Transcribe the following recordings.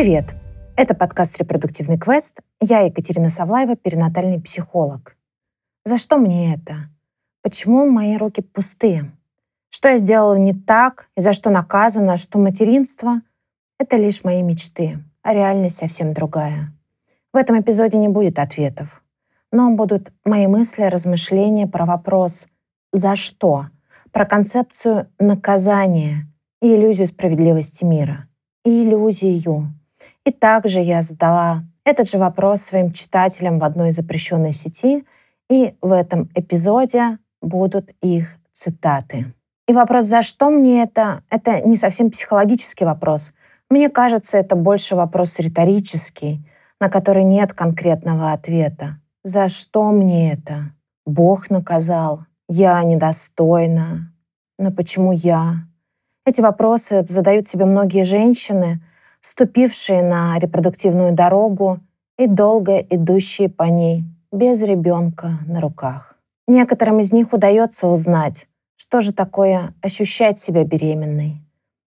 Привет! Это подкаст «Репродуктивный квест». Я Екатерина Савлаева, перинатальный психолог. За что мне это? Почему мои руки пустые? Что я сделала не так и за что наказана, что материнство — это лишь мои мечты, а реальность совсем другая. В этом эпизоде не будет ответов, но будут мои мысли, размышления про вопрос «за что?», про концепцию наказания и иллюзию справедливости мира. И иллюзию. И также я задала этот же вопрос своим читателям в одной запрещенной сети, и в этом эпизоде будут их цитаты. И вопрос, за что мне это, это не совсем психологический вопрос. Мне кажется, это больше вопрос риторический, на который нет конкретного ответа. За что мне это? Бог наказал, я недостойна. Но почему я? Эти вопросы задают себе многие женщины, ступившие на репродуктивную дорогу и долго идущие по ней без ребенка на руках. Некоторым из них удается узнать, что же такое ощущать себя беременной.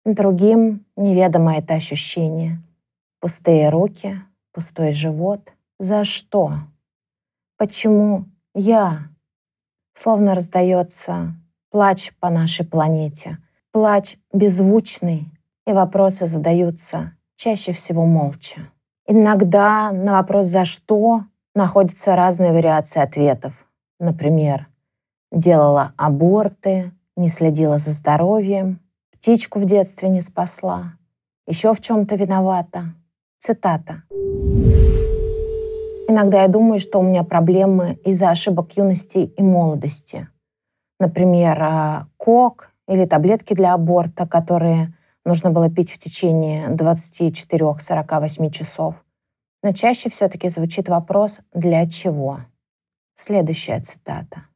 Другим неведомо это ощущение. Пустые руки, пустой живот. За что? Почему я? Словно раздается плач по нашей планете. Плач беззвучный, и вопросы задаются чаще всего молча. Иногда на вопрос «за что?» находятся разные вариации ответов. Например, делала аборты, не следила за здоровьем, птичку в детстве не спасла, еще в чем-то виновата. Цитата. Иногда я думаю, что у меня проблемы из-за ошибок юности и молодости. Например, а, кок или таблетки для аборта, которые нужно было пить в течение 24-48 часов. Но чаще все-таки звучит вопрос «для чего?». Следующая цитата.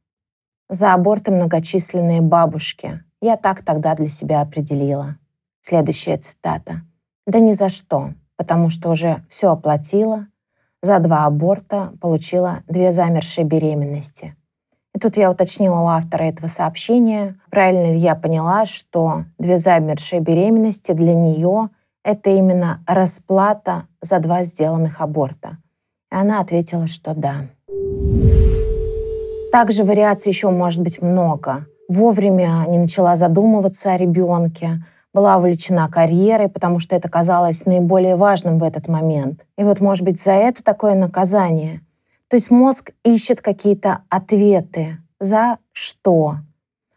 «За аборты многочисленные бабушки. Я так тогда для себя определила». Следующая цитата. «Да ни за что, потому что уже все оплатила. За два аборта получила две замершие беременности. Тут я уточнила у автора этого сообщения, правильно ли я поняла, что две замершие беременности для нее — это именно расплата за два сделанных аборта. И она ответила, что да. Также вариаций еще может быть много. Вовремя не начала задумываться о ребенке, была увлечена карьерой, потому что это казалось наиболее важным в этот момент. И вот, может быть, за это такое наказание — то есть мозг ищет какие-то ответы. За что?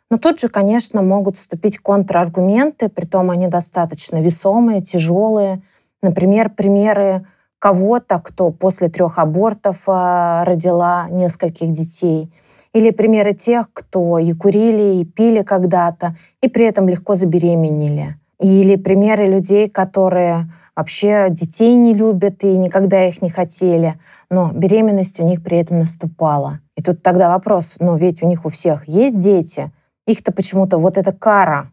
Но тут же, конечно, могут вступить контраргументы, притом они достаточно весомые, тяжелые. Например, примеры кого-то, кто после трех абортов а, родила нескольких детей. Или примеры тех, кто и курили, и пили когда-то, и при этом легко забеременели. Или примеры людей, которые вообще детей не любят и никогда их не хотели, но беременность у них при этом наступала. И тут тогда вопрос, ну ведь у них у всех есть дети, их-то почему-то вот эта кара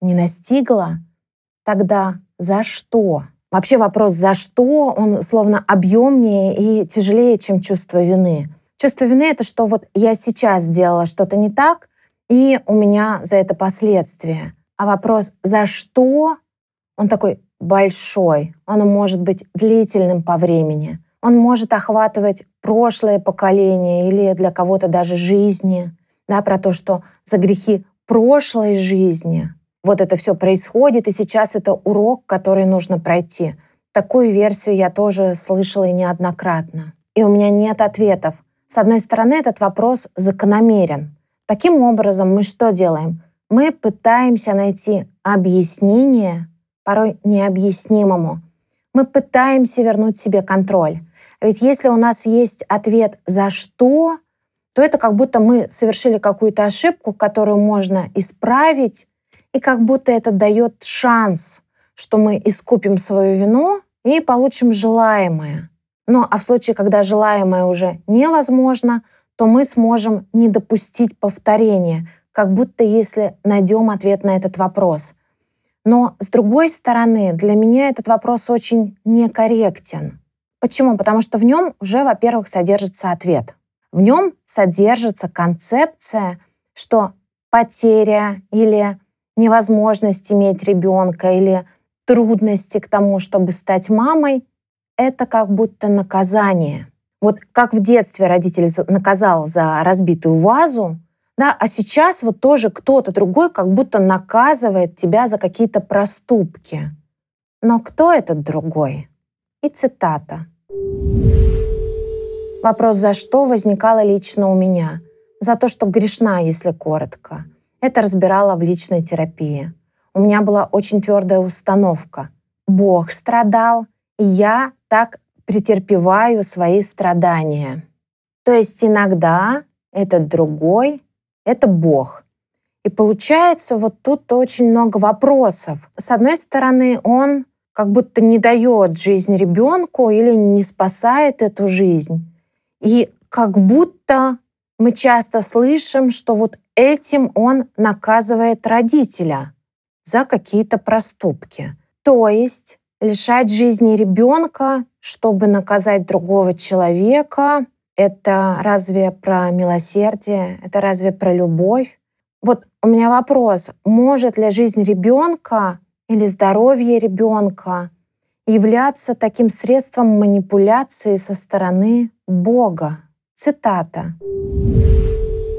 не настигла, тогда за что? Вообще вопрос «за что?» он словно объемнее и тяжелее, чем чувство вины. Чувство вины — это что вот я сейчас сделала что-то не так, и у меня за это последствия. А вопрос «за что?» он такой большой, он может быть длительным по времени. Он может охватывать прошлое поколение или для кого-то даже жизни. Да, про то, что за грехи прошлой жизни вот это все происходит, и сейчас это урок, который нужно пройти. Такую версию я тоже слышала и неоднократно. И у меня нет ответов. С одной стороны, этот вопрос закономерен. Таким образом, мы что делаем? Мы пытаемся найти объяснение порой необъяснимому. Мы пытаемся вернуть себе контроль. Ведь если у нас есть ответ «за что?», то это как будто мы совершили какую-то ошибку, которую можно исправить, и как будто это дает шанс, что мы искупим свою вину и получим желаемое. Но а в случае, когда желаемое уже невозможно, то мы сможем не допустить повторения, как будто если найдем ответ на этот вопрос — но, с другой стороны, для меня этот вопрос очень некорректен. Почему? Потому что в нем уже, во-первых, содержится ответ. В нем содержится концепция, что потеря или невозможность иметь ребенка или трудности к тому, чтобы стать мамой, это как будто наказание. Вот как в детстве родитель наказал за разбитую вазу, да, а сейчас вот тоже кто-то другой как будто наказывает тебя за какие-то проступки. Но кто этот другой? И цитата. Вопрос «за что?» возникало лично у меня. За то, что грешна, если коротко. Это разбирала в личной терапии. У меня была очень твердая установка. Бог страдал, и я так претерпеваю свои страдания. То есть иногда этот другой — это Бог. И получается вот тут очень много вопросов. С одной стороны, он как будто не дает жизнь ребенку или не спасает эту жизнь. И как будто мы часто слышим, что вот этим он наказывает родителя за какие-то проступки. То есть лишать жизни ребенка, чтобы наказать другого человека, это разве про милосердие? Это разве про любовь? Вот у меня вопрос, может ли жизнь ребенка или здоровье ребенка являться таким средством манипуляции со стороны Бога? Цитата.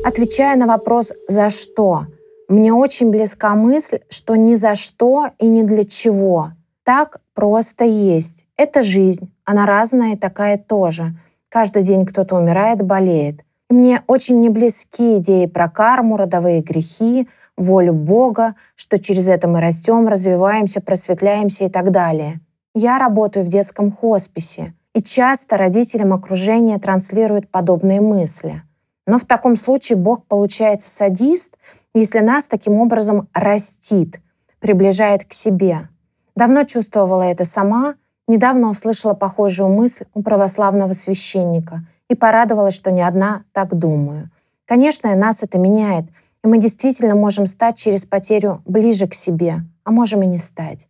Отвечая на вопрос «за что?», мне очень близка мысль, что ни за что и ни для чего. Так просто есть. Это жизнь. Она разная и такая тоже. Каждый день кто-то умирает, болеет. Мне очень не близки идеи про карму, родовые грехи, волю Бога, что через это мы растем, развиваемся, просветляемся и так далее. Я работаю в детском хосписе, и часто родителям окружения транслируют подобные мысли. Но в таком случае Бог получается садист, если нас таким образом растит, приближает к себе. Давно чувствовала это сама, недавно услышала похожую мысль у православного священника и порадовалась, что не одна так думаю. Конечно, нас это меняет, и мы действительно можем стать через потерю ближе к себе, а можем и не стать.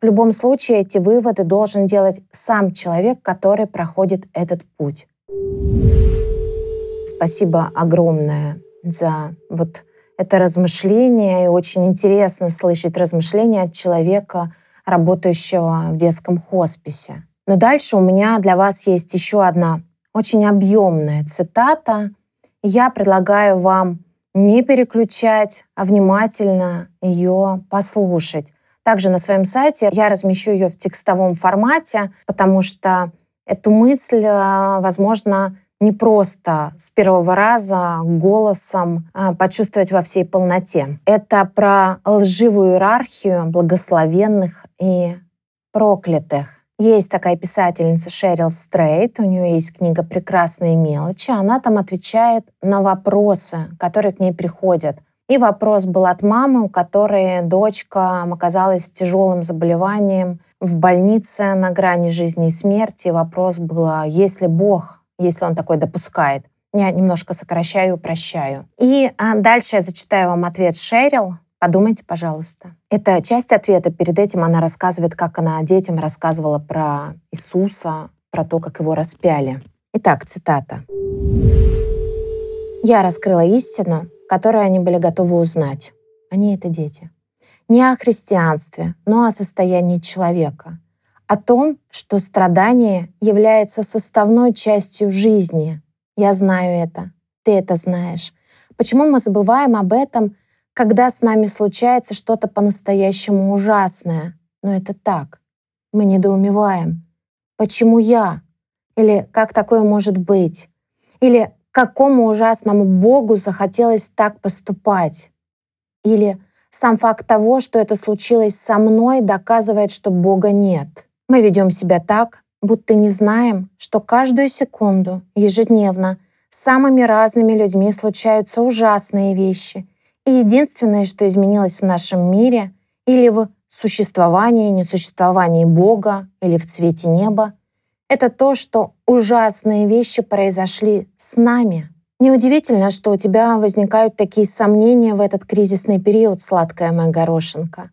В любом случае эти выводы должен делать сам человек, который проходит этот путь. Спасибо огромное за вот это размышление. И очень интересно слышать размышления от человека, работающего в детском хосписе. Но дальше у меня для вас есть еще одна очень объемная цитата. Я предлагаю вам не переключать, а внимательно ее послушать. Также на своем сайте я размещу ее в текстовом формате, потому что эту мысль, э, возможно, не просто с первого раза голосом а, почувствовать во всей полноте. Это про лживую иерархию благословенных и проклятых. Есть такая писательница Шерил Стрейт, у нее есть книга «Прекрасные мелочи». Она там отвечает на вопросы, которые к ней приходят. И вопрос был от мамы, у которой дочка оказалась с тяжелым заболеванием в больнице на грани жизни и смерти. Вопрос был, а если Бог если он такой допускает. Я немножко сокращаю и упрощаю. И а, дальше я зачитаю вам ответ Шерил. Подумайте, пожалуйста. Это часть ответа. Перед этим она рассказывает, как она детям рассказывала про Иисуса, про то, как его распяли. Итак, цитата. «Я раскрыла истину, которую они были готовы узнать. Они — это дети. Не о христианстве, но о состоянии человека — о том, что страдание является составной частью жизни. Я знаю это, ты это знаешь. Почему мы забываем об этом, когда с нами случается что-то по-настоящему ужасное? Но это так. Мы недоумеваем. Почему я? Или как такое может быть? Или какому ужасному Богу захотелось так поступать? Или сам факт того, что это случилось со мной, доказывает, что Бога нет. Мы ведем себя так, будто не знаем, что каждую секунду, ежедневно, с самыми разными людьми случаются ужасные вещи. И единственное, что изменилось в нашем мире или в существовании, несуществовании Бога или в цвете неба, это то, что ужасные вещи произошли с нами. Неудивительно, что у тебя возникают такие сомнения в этот кризисный период, сладкая моя горошинка.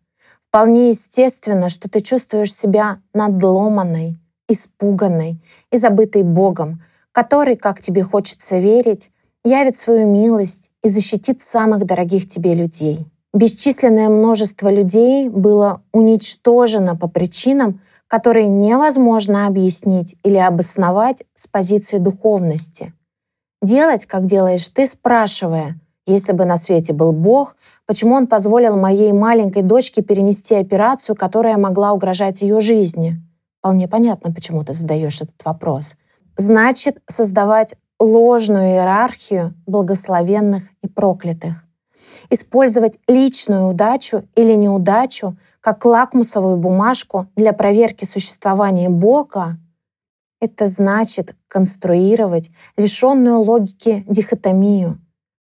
Вполне естественно, что ты чувствуешь себя надломанной, испуганной и забытой Богом, который, как тебе хочется верить, явит свою милость и защитит самых дорогих тебе людей. Бесчисленное множество людей было уничтожено по причинам, которые невозможно объяснить или обосновать с позиции духовности. Делать, как делаешь ты, спрашивая, если бы на свете был Бог, почему Он позволил моей маленькой дочке перенести операцию, которая могла угрожать ее жизни? Вполне понятно, почему ты задаешь этот вопрос. Значит, создавать ложную иерархию благословенных и проклятых. Использовать личную удачу или неудачу как лакмусовую бумажку для проверки существования Бога — это значит конструировать лишенную логики дихотомию,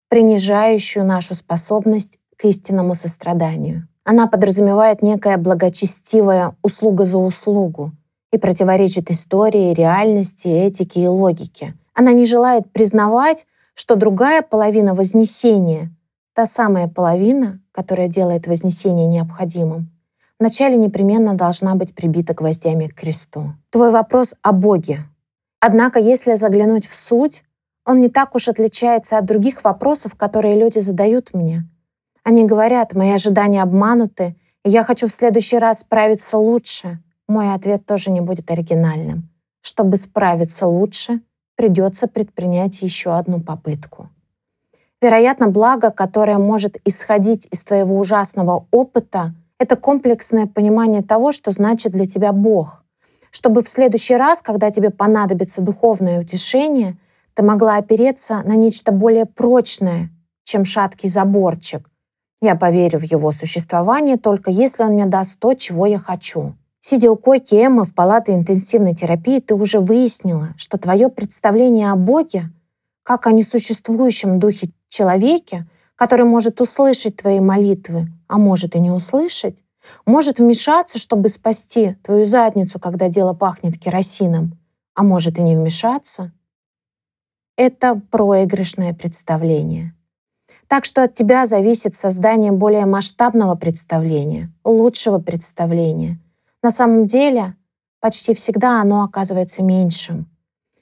принижающую нашу способность к истинному состраданию. Она подразумевает некое благочестивое услуга за услугу и противоречит истории, реальности, этике и логике. Она не желает признавать, что другая половина Вознесения, та самая половина, которая делает Вознесение необходимым, вначале непременно должна быть прибита гвоздями к кресту. Твой вопрос о Боге. Однако, если заглянуть в суть, он не так уж отличается от других вопросов, которые люди задают мне. Они говорят, мои ожидания обмануты, и я хочу в следующий раз справиться лучше. Мой ответ тоже не будет оригинальным. Чтобы справиться лучше, придется предпринять еще одну попытку. Вероятно, благо, которое может исходить из твоего ужасного опыта, это комплексное понимание того, что значит для тебя Бог. Чтобы в следующий раз, когда тебе понадобится духовное утешение, ты могла опереться на нечто более прочное, чем шаткий заборчик. Я поверю в его существование только если он мне даст то, чего я хочу. Сидя у койки Эммы в палате интенсивной терапии, ты уже выяснила, что твое представление о Боге, как о несуществующем духе человеке, который может услышать твои молитвы, а может и не услышать, может вмешаться, чтобы спасти твою задницу, когда дело пахнет керосином, а может и не вмешаться, это проигрышное представление. Так что от тебя зависит создание более масштабного представления, лучшего представления — на самом деле, почти всегда оно оказывается меньшим.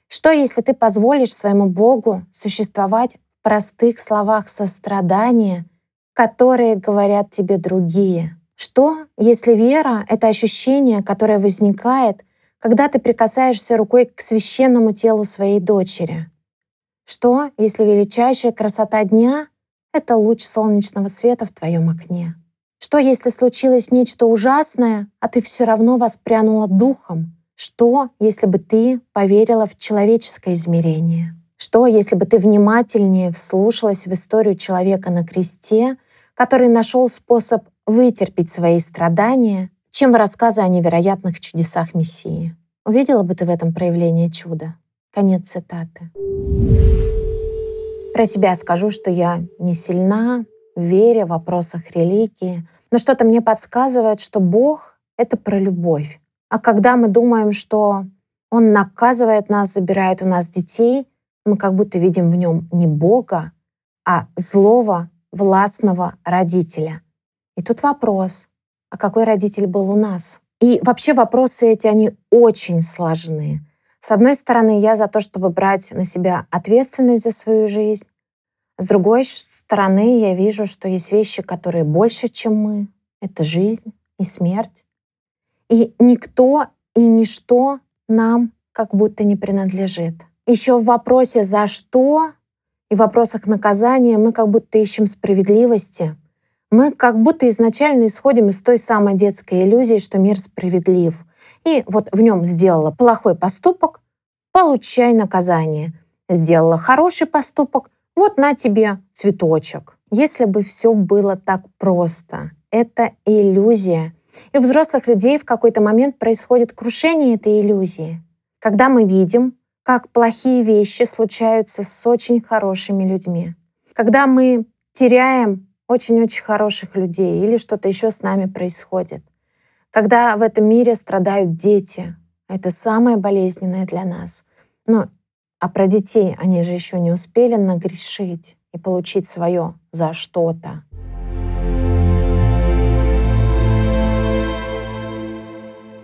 Что, если ты позволишь своему Богу существовать в простых словах сострадания, которые говорят тебе другие? Что, если вера — это ощущение, которое возникает, когда ты прикасаешься рукой к священному телу своей дочери? Что, если величайшая красота дня — это луч солнечного света в твоем окне? Что, если случилось нечто ужасное, а ты все равно воспрянула духом? Что, если бы ты поверила в человеческое измерение? Что, если бы ты внимательнее вслушалась в историю человека на кресте, который нашел способ вытерпеть свои страдания, чем в рассказы о невероятных чудесах Мессии? Увидела бы ты в этом проявление чуда? Конец цитаты. Про себя скажу, что я не сильна, вере, в вопросах религии. Но что-то мне подсказывает, что Бог — это про любовь. А когда мы думаем, что Он наказывает нас, забирает у нас детей, мы как будто видим в нем не Бога, а злого, властного родителя. И тут вопрос, а какой родитель был у нас? И вообще вопросы эти, они очень сложные. С одной стороны, я за то, чтобы брать на себя ответственность за свою жизнь, с другой стороны, я вижу, что есть вещи, которые больше, чем мы. Это жизнь и смерть. И никто и ничто нам как будто не принадлежит. Еще в вопросе «за что?» и в вопросах наказания мы как будто ищем справедливости. Мы как будто изначально исходим из той самой детской иллюзии, что мир справедлив. И вот в нем сделала плохой поступок, получай наказание. Сделала хороший поступок, вот на тебе цветочек. Если бы все было так просто, это иллюзия. И у взрослых людей в какой-то момент происходит крушение этой иллюзии. Когда мы видим, как плохие вещи случаются с очень хорошими людьми. Когда мы теряем очень-очень хороших людей или что-то еще с нами происходит. Когда в этом мире страдают дети. Это самое болезненное для нас. Но а про детей они же еще не успели нагрешить и получить свое за что-то.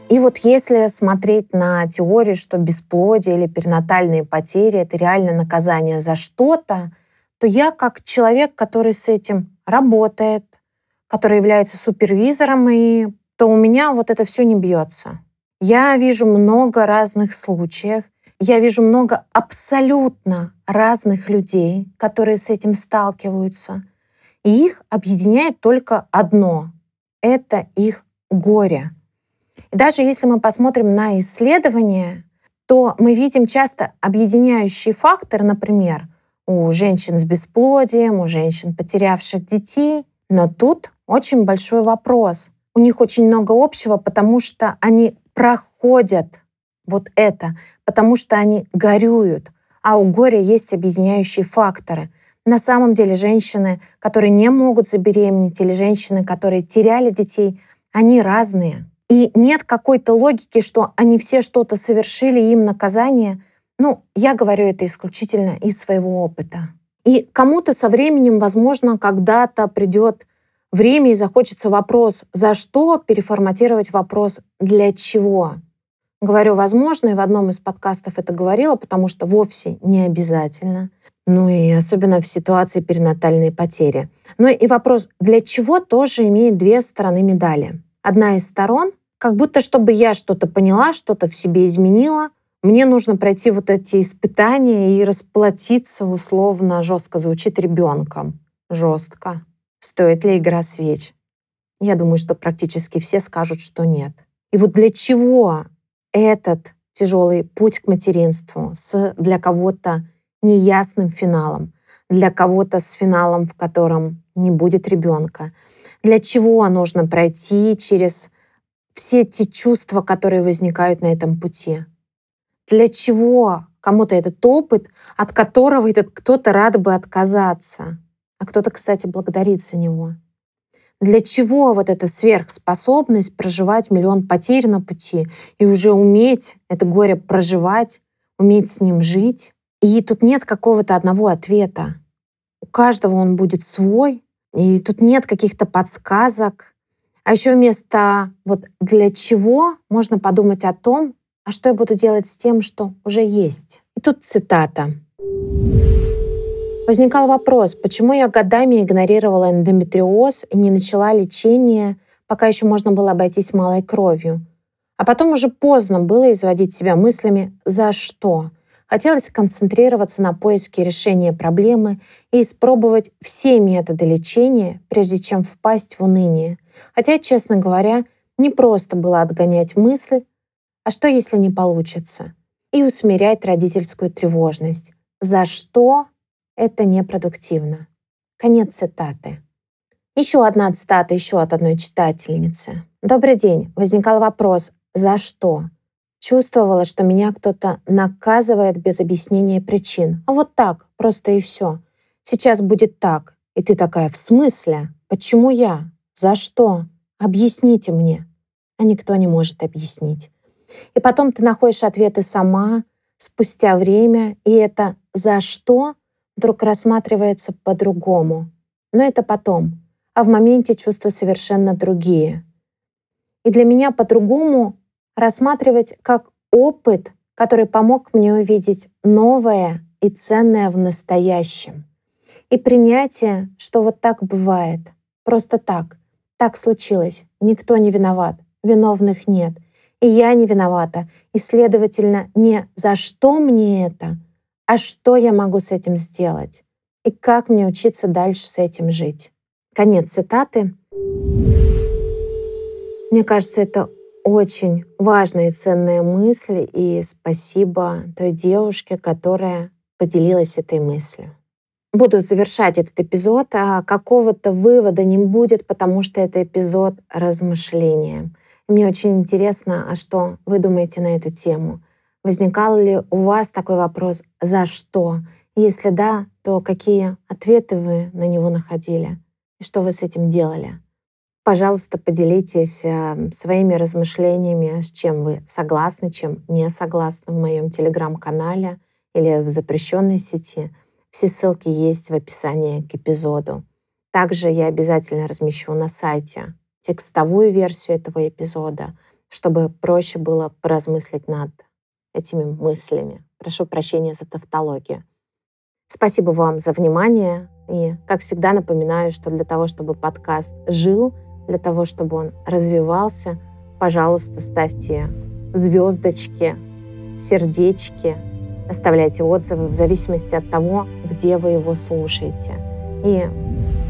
И вот если смотреть на теорию, что бесплодие или перинатальные потери — это реально наказание за что-то, то я как человек, который с этим работает, который является супервизором, и то у меня вот это все не бьется. Я вижу много разных случаев, я вижу много абсолютно разных людей, которые с этим сталкиваются. И их объединяет только одно — это их горе. И даже если мы посмотрим на исследования, то мы видим часто объединяющие факторы, например, у женщин с бесплодием, у женщин, потерявших детей. Но тут очень большой вопрос. У них очень много общего, потому что они проходят вот это, потому что они горюют, а у горя есть объединяющие факторы. На самом деле женщины, которые не могут забеременеть, или женщины, которые теряли детей, они разные. И нет какой-то логики, что они все что-то совершили, им наказание. Ну, я говорю это исключительно из своего опыта. И кому-то со временем, возможно, когда-то придет время и захочется вопрос, за что переформатировать вопрос «для чего?». Говорю «возможно», и в одном из подкастов это говорила, потому что вовсе не обязательно. Ну и особенно в ситуации перинатальной потери. Ну и вопрос «для чего?» тоже имеет две стороны медали. Одна из сторон, как будто чтобы я что-то поняла, что-то в себе изменила, мне нужно пройти вот эти испытания и расплатиться условно, жестко звучит ребенком. Жестко. Стоит ли игра свеч? Я думаю, что практически все скажут, что нет. И вот для чего этот тяжелый путь к материнству с для кого-то неясным финалом, для кого-то с финалом, в котором не будет ребенка. Для чего нужно пройти через все те чувства, которые возникают на этом пути? Для чего кому-то этот опыт, от которого этот кто-то рад бы отказаться, а кто-то, кстати, благодарит за него? Для чего вот эта сверхспособность проживать миллион потерь на пути и уже уметь это горе проживать, уметь с ним жить? И тут нет какого-то одного ответа. У каждого он будет свой, и тут нет каких-то подсказок. А еще вместо вот для чего можно подумать о том, а что я буду делать с тем, что уже есть. И тут цитата. Возникал вопрос, почему я годами игнорировала эндометриоз и не начала лечение, пока еще можно было обойтись малой кровью. А потом уже поздно было изводить себя мыслями «за что?». Хотелось концентрироваться на поиске решения проблемы и испробовать все методы лечения, прежде чем впасть в уныние. Хотя, честно говоря, не просто было отгонять мысль «а что, если не получится?» и усмирять родительскую тревожность. За что это непродуктивно. Конец цитаты. Еще одна цитата еще от одной читательницы. Добрый день. Возникал вопрос, за что? Чувствовала, что меня кто-то наказывает без объяснения причин. А вот так, просто и все. Сейчас будет так. И ты такая, в смысле? Почему я? За что? Объясните мне. А никто не может объяснить. И потом ты находишь ответы сама, спустя время, и это «за что» вдруг рассматривается по-другому. Но это потом. А в моменте чувства совершенно другие. И для меня по-другому рассматривать как опыт, который помог мне увидеть новое и ценное в настоящем. И принятие, что вот так бывает. Просто так. Так случилось. Никто не виноват. Виновных нет. И я не виновата. И, следовательно, не за что мне это, а что я могу с этим сделать и как мне учиться дальше с этим жить. Конец цитаты. Мне кажется, это очень важная и ценная мысль, и спасибо той девушке, которая поделилась этой мыслью. Буду завершать этот эпизод, а какого-то вывода не будет, потому что это эпизод размышления. Мне очень интересно, а что вы думаете на эту тему? Возникал ли у вас такой вопрос «за что?». Если да, то какие ответы вы на него находили и что вы с этим делали? Пожалуйста, поделитесь э, своими размышлениями, с чем вы согласны, чем не согласны в моем телеграм-канале или в запрещенной сети. Все ссылки есть в описании к эпизоду. Также я обязательно размещу на сайте текстовую версию этого эпизода, чтобы проще было поразмыслить над этими мыслями. Прошу прощения за тавтологию. Спасибо вам за внимание. И, как всегда, напоминаю, что для того, чтобы подкаст жил, для того, чтобы он развивался, пожалуйста, ставьте звездочки, сердечки, оставляйте отзывы в зависимости от того, где вы его слушаете. И,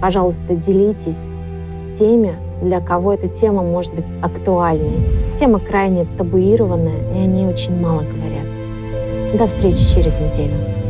пожалуйста, делитесь с теми, для кого эта тема может быть актуальной. Тема крайне табуированная, и о ней очень мало говорят. До встречи через неделю.